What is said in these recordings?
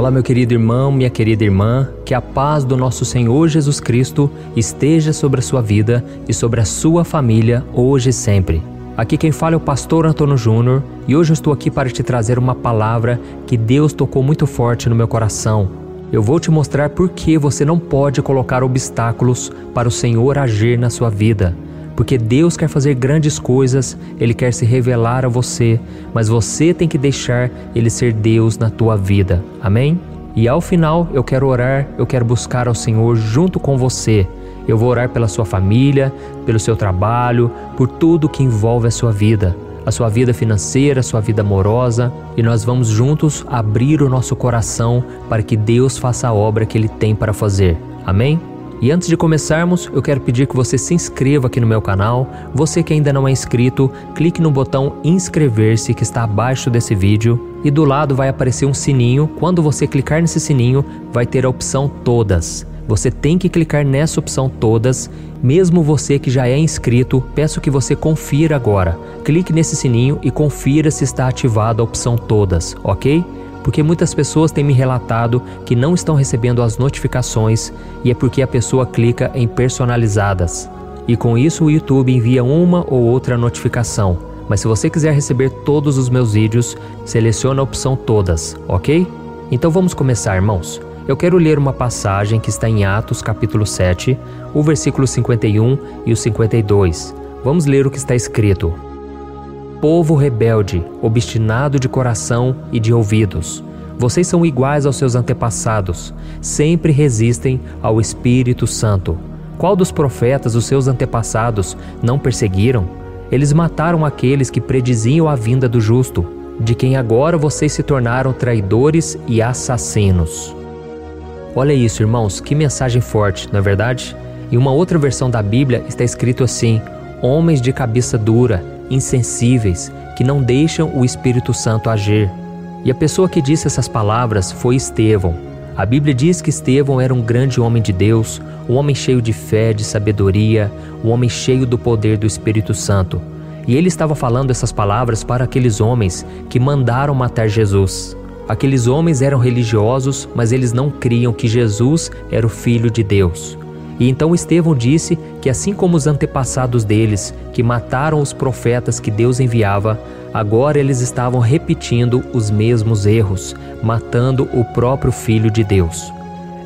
Olá, meu querido irmão, minha querida irmã, que a paz do nosso Senhor Jesus Cristo esteja sobre a sua vida e sobre a sua família hoje e sempre. Aqui quem fala é o pastor Antônio Júnior e hoje eu estou aqui para te trazer uma palavra que Deus tocou muito forte no meu coração. Eu vou te mostrar por que você não pode colocar obstáculos para o Senhor agir na sua vida porque Deus quer fazer grandes coisas, Ele quer se revelar a você, mas você tem que deixar Ele ser Deus na tua vida. Amém? E ao final eu quero orar, eu quero buscar ao Senhor junto com você. Eu vou orar pela sua família, pelo seu trabalho, por tudo que envolve a sua vida, a sua vida financeira, a sua vida amorosa, e nós vamos juntos abrir o nosso coração para que Deus faça a obra que Ele tem para fazer. Amém? E antes de começarmos, eu quero pedir que você se inscreva aqui no meu canal. Você que ainda não é inscrito, clique no botão inscrever-se que está abaixo desse vídeo e do lado vai aparecer um sininho. Quando você clicar nesse sininho, vai ter a opção todas. Você tem que clicar nessa opção todas, mesmo você que já é inscrito, peço que você confira agora. Clique nesse sininho e confira se está ativada a opção todas, ok? Porque muitas pessoas têm me relatado que não estão recebendo as notificações e é porque a pessoa clica em personalizadas. E com isso o YouTube envia uma ou outra notificação. Mas se você quiser receber todos os meus vídeos, selecione a opção todas, ok? Então vamos começar, irmãos. Eu quero ler uma passagem que está em Atos, capítulo 7, o versículo 51 e o 52. Vamos ler o que está escrito povo rebelde, obstinado de coração e de ouvidos. Vocês são iguais aos seus antepassados, sempre resistem ao Espírito Santo. Qual dos profetas os seus antepassados não perseguiram? Eles mataram aqueles que prediziam a vinda do justo, de quem agora vocês se tornaram traidores e assassinos. Olha isso, irmãos, que mensagem forte, não é verdade? Em uma outra versão da Bíblia está escrito assim: Homens de cabeça dura, insensíveis, que não deixam o Espírito Santo agir. E a pessoa que disse essas palavras foi Estevão. A Bíblia diz que Estevão era um grande homem de Deus, um homem cheio de fé, de sabedoria, um homem cheio do poder do Espírito Santo. E ele estava falando essas palavras para aqueles homens que mandaram matar Jesus. Aqueles homens eram religiosos, mas eles não criam que Jesus era o Filho de Deus. E então Estevão disse que, assim como os antepassados deles, que mataram os profetas que Deus enviava, agora eles estavam repetindo os mesmos erros, matando o próprio Filho de Deus.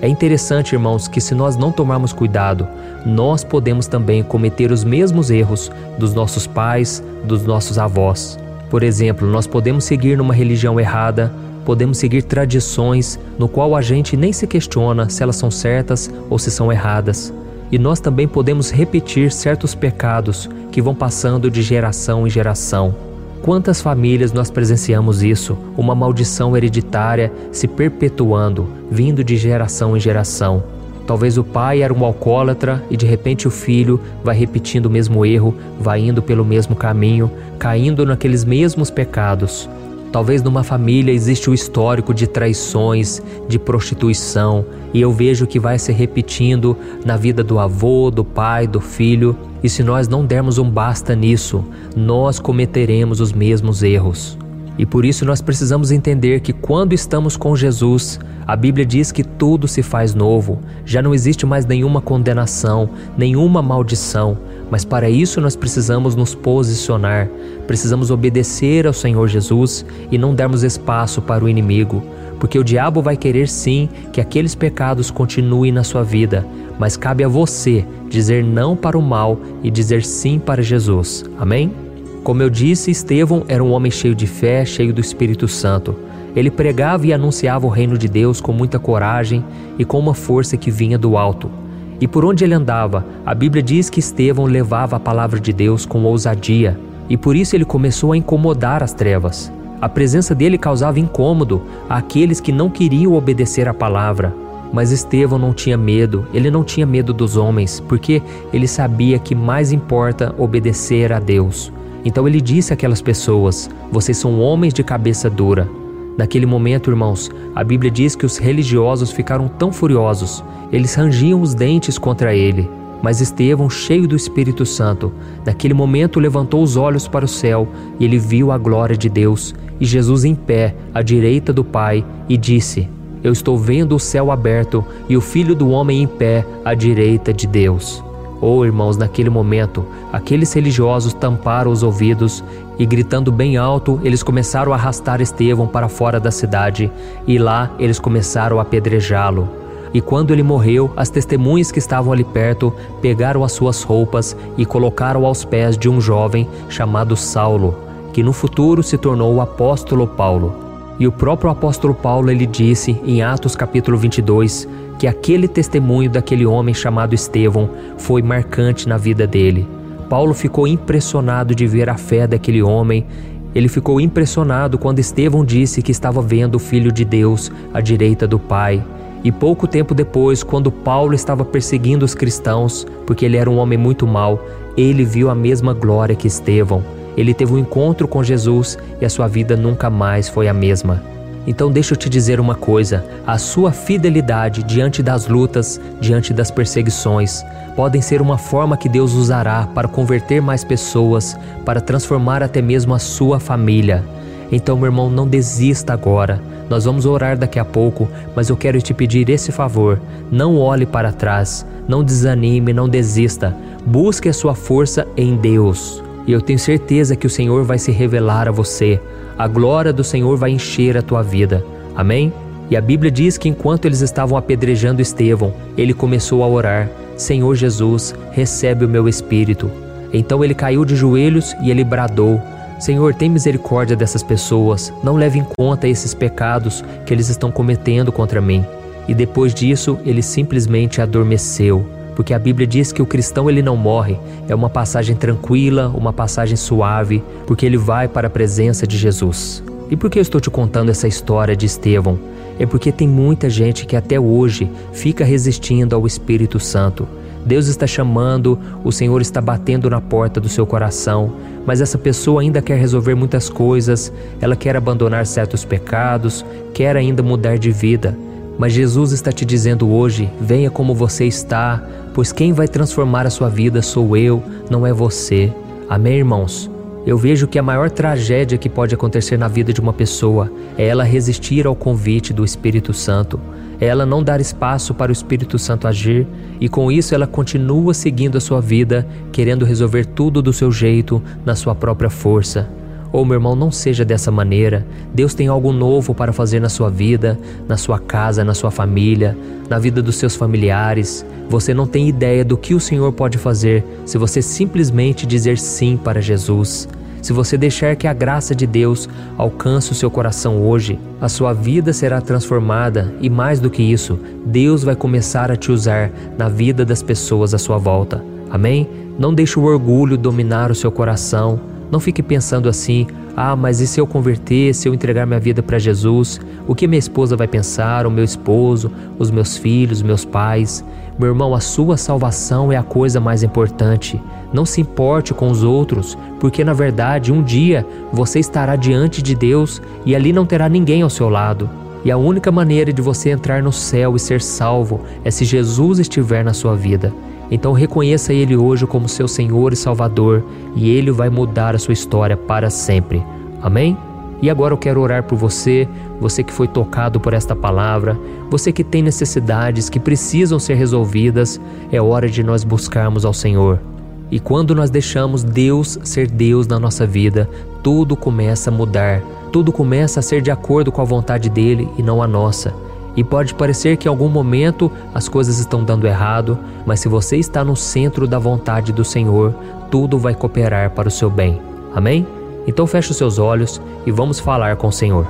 É interessante, irmãos, que se nós não tomarmos cuidado, nós podemos também cometer os mesmos erros dos nossos pais, dos nossos avós. Por exemplo, nós podemos seguir numa religião errada, podemos seguir tradições no qual a gente nem se questiona se elas são certas ou se são erradas. E nós também podemos repetir certos pecados que vão passando de geração em geração. Quantas famílias nós presenciamos isso, uma maldição hereditária se perpetuando, vindo de geração em geração? Talvez o pai era um alcoólatra e de repente o filho vai repetindo o mesmo erro, vai indo pelo mesmo caminho, caindo naqueles mesmos pecados. Talvez numa família existe o histórico de traições, de prostituição, e eu vejo que vai se repetindo na vida do avô, do pai, do filho, e se nós não dermos um basta nisso, nós cometeremos os mesmos erros. E por isso nós precisamos entender que quando estamos com Jesus, a Bíblia diz que tudo se faz novo, já não existe mais nenhuma condenação, nenhuma maldição, mas para isso nós precisamos nos posicionar, precisamos obedecer ao Senhor Jesus e não darmos espaço para o inimigo, porque o diabo vai querer sim que aqueles pecados continuem na sua vida, mas cabe a você dizer não para o mal e dizer sim para Jesus. Amém? Como eu disse, Estevão era um homem cheio de fé, cheio do Espírito Santo. Ele pregava e anunciava o reino de Deus com muita coragem e com uma força que vinha do alto. E por onde ele andava, a Bíblia diz que Estevão levava a palavra de Deus com ousadia, e por isso ele começou a incomodar as trevas. A presença dele causava incômodo àqueles que não queriam obedecer à palavra. Mas Estevão não tinha medo, ele não tinha medo dos homens, porque ele sabia que mais importa obedecer a Deus. Então ele disse àquelas pessoas: Vocês são homens de cabeça dura. Naquele momento, irmãos, a Bíblia diz que os religiosos ficaram tão furiosos, eles rangiam os dentes contra ele. Mas Estevão, cheio do Espírito Santo, naquele momento levantou os olhos para o céu e ele viu a glória de Deus e Jesus em pé à direita do Pai e disse: eu estou vendo o céu aberto e o Filho do Homem em pé à direita de Deus. Oh, irmãos, naquele momento, aqueles religiosos tamparam os ouvidos e, gritando bem alto, eles começaram a arrastar Estevão para fora da cidade e lá eles começaram a apedrejá-lo. E quando ele morreu, as testemunhas que estavam ali perto pegaram as suas roupas e colocaram aos pés de um jovem chamado Saulo, que no futuro se tornou o apóstolo Paulo. E o próprio apóstolo Paulo ele disse em Atos capítulo 22 que aquele testemunho daquele homem chamado Estevão foi marcante na vida dele. Paulo ficou impressionado de ver a fé daquele homem. Ele ficou impressionado quando Estevão disse que estava vendo o Filho de Deus à direita do Pai. E pouco tempo depois, quando Paulo estava perseguindo os cristãos, porque ele era um homem muito mau, ele viu a mesma glória que Estevão. Ele teve um encontro com Jesus e a sua vida nunca mais foi a mesma. Então deixa eu te dizer uma coisa: a sua fidelidade diante das lutas, diante das perseguições, podem ser uma forma que Deus usará para converter mais pessoas, para transformar até mesmo a sua família. Então, meu irmão, não desista agora. Nós vamos orar daqui a pouco, mas eu quero te pedir esse favor: não olhe para trás, não desanime, não desista. Busque a sua força em Deus. E eu tenho certeza que o Senhor vai se revelar a você. A glória do Senhor vai encher a tua vida. Amém? E a Bíblia diz que enquanto eles estavam apedrejando Estevão, ele começou a orar: Senhor Jesus, recebe o meu espírito. Então ele caiu de joelhos e ele bradou: Senhor, tem misericórdia dessas pessoas, não leve em conta esses pecados que eles estão cometendo contra mim. E depois disso, ele simplesmente adormeceu porque a Bíblia diz que o cristão ele não morre, é uma passagem tranquila, uma passagem suave, porque ele vai para a presença de Jesus. E por que eu estou te contando essa história de Estevão? É porque tem muita gente que até hoje fica resistindo ao Espírito Santo. Deus está chamando, o Senhor está batendo na porta do seu coração, mas essa pessoa ainda quer resolver muitas coisas, ela quer abandonar certos pecados, quer ainda mudar de vida. Mas Jesus está te dizendo hoje: venha como você está, pois quem vai transformar a sua vida sou eu, não é você. Amém, irmãos? Eu vejo que a maior tragédia que pode acontecer na vida de uma pessoa é ela resistir ao convite do Espírito Santo, é ela não dar espaço para o Espírito Santo agir e com isso ela continua seguindo a sua vida, querendo resolver tudo do seu jeito, na sua própria força. Oh, meu irmão, não seja dessa maneira. Deus tem algo novo para fazer na sua vida, na sua casa, na sua família, na vida dos seus familiares. Você não tem ideia do que o Senhor pode fazer se você simplesmente dizer sim para Jesus. Se você deixar que a graça de Deus alcance o seu coração hoje, a sua vida será transformada e mais do que isso, Deus vai começar a te usar na vida das pessoas à sua volta. Amém? Não deixe o orgulho dominar o seu coração. Não fique pensando assim: ah, mas e se eu converter, se eu entregar minha vida para Jesus? O que minha esposa vai pensar, o meu esposo, os meus filhos, meus pais? Meu irmão, a sua salvação é a coisa mais importante. Não se importe com os outros, porque na verdade um dia você estará diante de Deus e ali não terá ninguém ao seu lado. E a única maneira de você entrar no céu e ser salvo é se Jesus estiver na sua vida. Então reconheça Ele hoje como seu Senhor e Salvador e Ele vai mudar a sua história para sempre. Amém? E agora eu quero orar por você, você que foi tocado por esta palavra, você que tem necessidades que precisam ser resolvidas, é hora de nós buscarmos ao Senhor. E quando nós deixamos Deus ser Deus na nossa vida, tudo começa a mudar, tudo começa a ser de acordo com a vontade dele e não a nossa. E pode parecer que em algum momento as coisas estão dando errado, mas se você está no centro da vontade do Senhor, tudo vai cooperar para o seu bem. Amém? Então feche os seus olhos e vamos falar com o Senhor.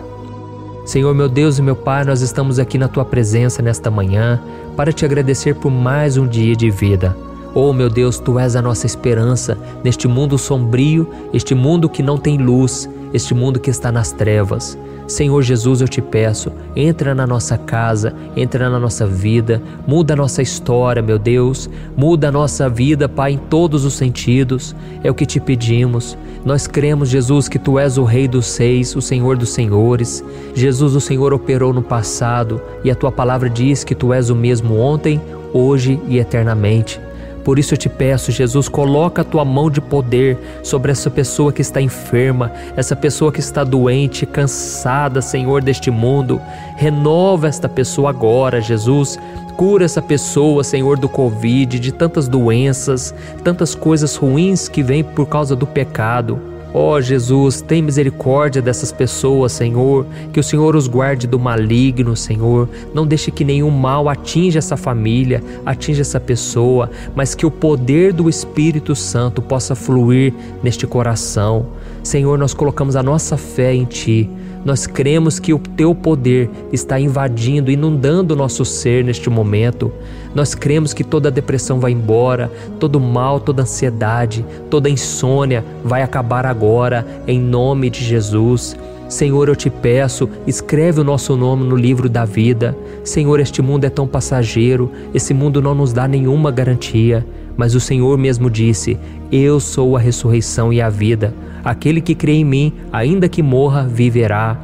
Senhor meu Deus e meu Pai, nós estamos aqui na tua presença nesta manhã para te agradecer por mais um dia de vida. Oh meu Deus, tu és a nossa esperança neste mundo sombrio, este mundo que não tem luz, este mundo que está nas trevas. Senhor Jesus, eu te peço, entra na nossa casa, entra na nossa vida, muda a nossa história, meu Deus, muda a nossa vida, Pai, em todos os sentidos. É o que te pedimos. Nós cremos, Jesus, que tu és o Rei dos Seis, o Senhor dos Senhores. Jesus, o Senhor operou no passado e a tua palavra diz que tu és o mesmo ontem, hoje e eternamente. Por isso eu te peço, Jesus, coloca a tua mão de poder sobre essa pessoa que está enferma, essa pessoa que está doente, cansada, Senhor, deste mundo. Renova esta pessoa agora, Jesus. Cura essa pessoa, Senhor, do Covid, de tantas doenças, tantas coisas ruins que vêm por causa do pecado. Ó oh, Jesus, tem misericórdia dessas pessoas, Senhor, que o Senhor os guarde do maligno, Senhor. Não deixe que nenhum mal atinja essa família, atinja essa pessoa, mas que o poder do Espírito Santo possa fluir neste coração. Senhor, nós colocamos a nossa fé em Ti. Nós cremos que o teu poder está invadindo, inundando o nosso ser neste momento. Nós cremos que toda depressão vai embora, todo mal, toda ansiedade, toda insônia vai acabar agora, em nome de Jesus. Senhor, eu te peço, escreve o nosso nome no livro da vida. Senhor, este mundo é tão passageiro, esse mundo não nos dá nenhuma garantia. Mas o Senhor mesmo disse: Eu sou a ressurreição e a vida. Aquele que crê em mim, ainda que morra, viverá.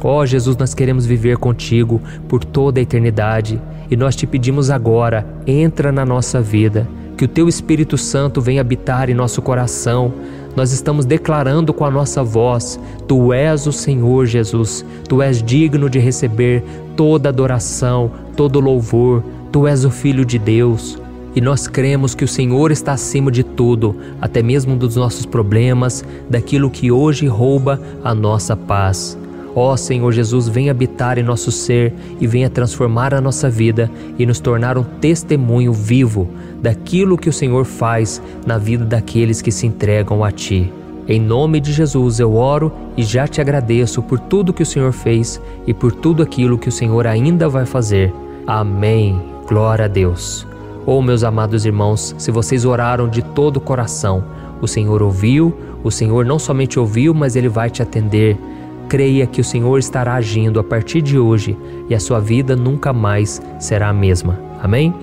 Ó oh, Jesus, nós queremos viver contigo por toda a eternidade e nós te pedimos agora, entra na nossa vida, que o teu Espírito Santo venha habitar em nosso coração. Nós estamos declarando com a nossa voz: Tu és o Senhor Jesus, Tu és digno de receber toda adoração, todo louvor, Tu és o Filho de Deus. E nós cremos que o Senhor está acima de tudo, até mesmo dos nossos problemas, daquilo que hoje rouba a nossa paz. Ó Senhor Jesus, venha habitar em nosso ser e venha transformar a nossa vida e nos tornar um testemunho vivo daquilo que o Senhor faz na vida daqueles que se entregam a Ti. Em nome de Jesus eu oro e já te agradeço por tudo que o Senhor fez e por tudo aquilo que o Senhor ainda vai fazer. Amém. Glória a Deus. Oh, meus amados irmãos, se vocês oraram de todo o coração, o Senhor ouviu, o Senhor não somente ouviu, mas ele vai te atender. Creia que o Senhor estará agindo a partir de hoje e a sua vida nunca mais será a mesma. Amém?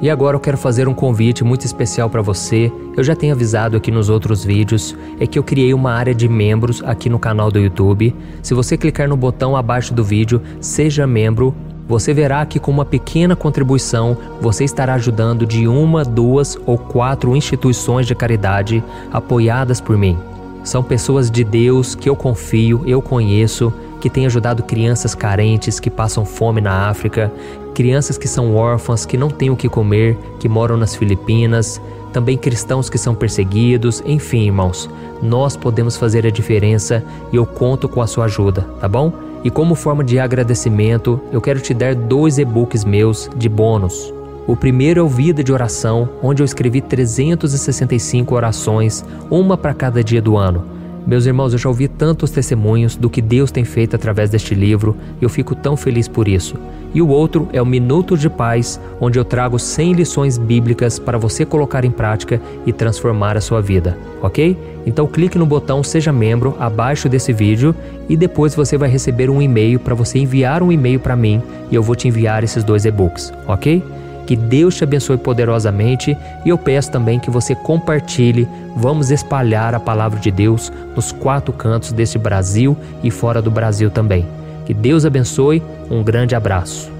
E agora eu quero fazer um convite muito especial para você. Eu já tenho avisado aqui nos outros vídeos, é que eu criei uma área de membros aqui no canal do YouTube. Se você clicar no botão abaixo do vídeo, seja membro, você verá que com uma pequena contribuição você estará ajudando de uma, duas ou quatro instituições de caridade apoiadas por mim. São pessoas de Deus que eu confio, eu conheço, que têm ajudado crianças carentes que passam fome na África, crianças que são órfãs, que não têm o que comer, que moram nas Filipinas, também cristãos que são perseguidos, enfim, irmãos, nós podemos fazer a diferença e eu conto com a sua ajuda, tá bom? E como forma de agradecimento, eu quero te dar dois e-books meus de bônus. O primeiro é o Vida de Oração, onde eu escrevi 365 orações, uma para cada dia do ano. Meus irmãos, eu já ouvi tantos testemunhos do que Deus tem feito através deste livro e eu fico tão feliz por isso. E o outro é o Minuto de Paz, onde eu trago 100 lições bíblicas para você colocar em prática e transformar a sua vida, ok? Então clique no botão Seja Membro abaixo desse vídeo e depois você vai receber um e-mail para você enviar um e-mail para mim e eu vou te enviar esses dois e-books, ok? Que Deus te abençoe poderosamente e eu peço também que você compartilhe. Vamos espalhar a palavra de Deus nos quatro cantos deste Brasil e fora do Brasil também. Que Deus abençoe. Um grande abraço.